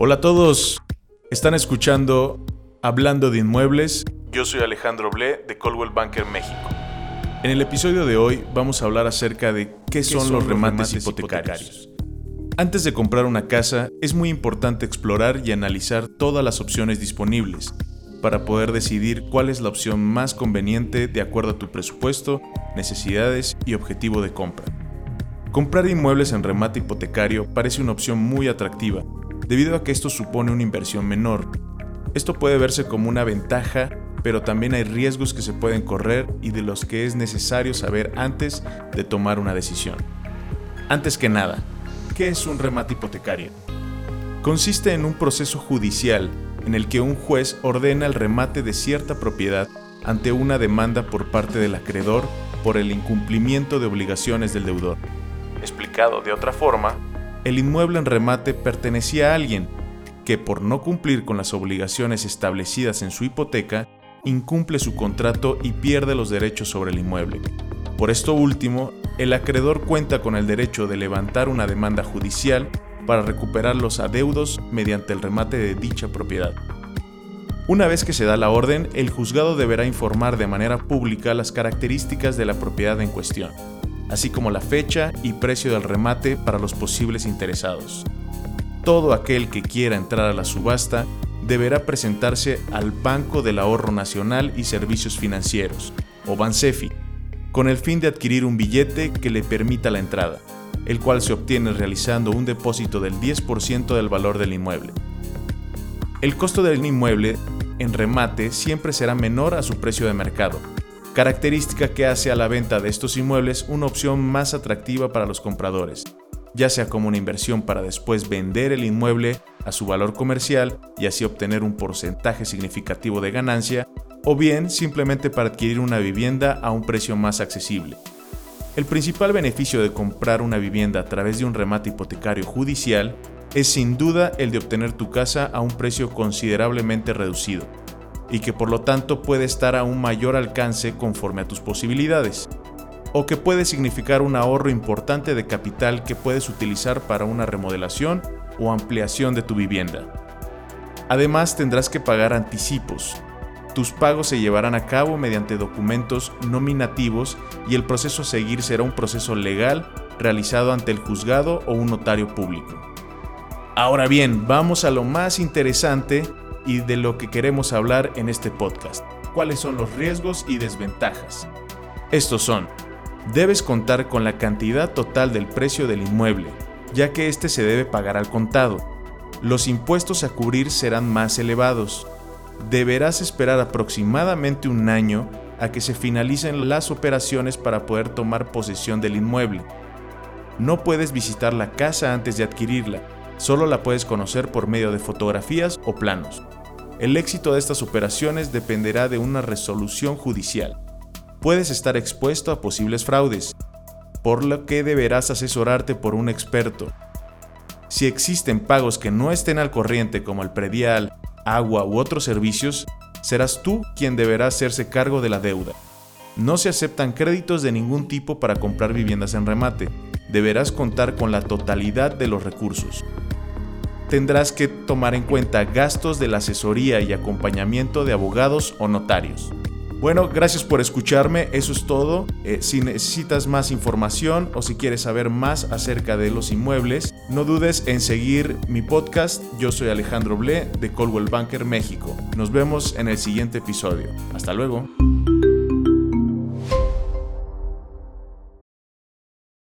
Hola a todos, están escuchando Hablando de Inmuebles. Yo soy Alejandro Ble de Coldwell Banker México. En el episodio de hoy vamos a hablar acerca de qué, son, los remates, hipotecarios. Antes de comprar una casa, es muy importante explorar y analizar todas las opciones disponibles para poder decidir cuál es la opción más conveniente de acuerdo a tu presupuesto, necesidades y objetivo de compra. Comprar inmuebles en remate hipotecario parece una opción muy atractiva, debido a que esto supone una inversión menor. Esto puede verse como una ventaja, pero también hay riesgos que se pueden correr y de los que es necesario saber antes de tomar una decisión. Antes que nada, ¿qué es un remate hipotecario? Consiste en un proceso judicial en el que un juez ordena el remate de cierta propiedad ante una demanda por parte del acreedor por el incumplimiento de obligaciones del deudor. Explicado de otra forma, el inmueble en remate pertenecía a alguien que por no cumplir con las obligaciones establecidas en su hipoteca, incumple su contrato y pierde los derechos sobre el inmueble. Por esto último, el acreedor cuenta con el derecho de levantar una demanda judicial para recuperar los adeudos mediante el remate de dicha propiedad. Una vez que se da la orden, el juzgado deberá informar de manera pública las características de la propiedad en cuestión así como la fecha y precio del remate para los posibles interesados. Todo aquel que quiera entrar a la subasta deberá presentarse al Banco del Ahorro Nacional y Servicios Financieros, o BANSEFI, con el fin de adquirir un billete que le permita la entrada, el cual se obtiene realizando un depósito del 10% del valor del inmueble. El costo del inmueble en remate siempre será menor a su precio de mercado, característica que hace a la venta de estos inmuebles una opción más atractiva para los compradores, ya sea como una inversión para después vender el inmueble a su valor comercial y así obtener un porcentaje significativo de ganancia, o bien simplemente para adquirir una vivienda a un precio más accesible. El principal beneficio de comprar una vivienda a través de un remate hipotecario judicial es sin duda el de obtener tu casa a un precio considerablemente reducido, y que por lo tanto puede estar a un mayor alcance conforme a tus posibilidades, o que puede significar un ahorro importante de capital que puedes utilizar para una remodelación o ampliación de tu vivienda. Además tendrás que pagar anticipos. Tus pagos se llevarán a cabo mediante documentos nominativos y el proceso a seguir será un proceso legal realizado ante el juzgado o un notario público. Ahora bien, vamos a lo más interesante y de lo que queremos hablar en este podcast. ¿Cuáles son los riesgos y desventajas? Estos son, debes contar con la cantidad total del precio del inmueble, ya que este se debe pagar al contado. Los impuestos a cubrir serán más elevados. Deberás esperar aproximadamente un año a que se finalicen las operaciones para poder tomar posesión del inmueble. No puedes visitar la casa antes de adquirirla, solo la puedes conocer por medio de fotografías o planos. El éxito de estas operaciones dependerá de una resolución judicial. Puedes estar expuesto a posibles fraudes, por lo que deberás asesorarte por un experto. Si existen pagos que no estén al corriente como el predial, agua u otros servicios, serás tú quien deberá hacerse cargo de la deuda. No se aceptan créditos de ningún tipo para comprar viviendas en remate. Deberás contar con la totalidad de los recursos tendrás que tomar en cuenta gastos de la asesoría y acompañamiento de abogados o notarios. Bueno, gracias por escucharme, eso es todo. Eh, si necesitas más información o si quieres saber más acerca de los inmuebles, no dudes en seguir mi podcast. Yo soy Alejandro Ble de Colwell Banker México. Nos vemos en el siguiente episodio. Hasta luego.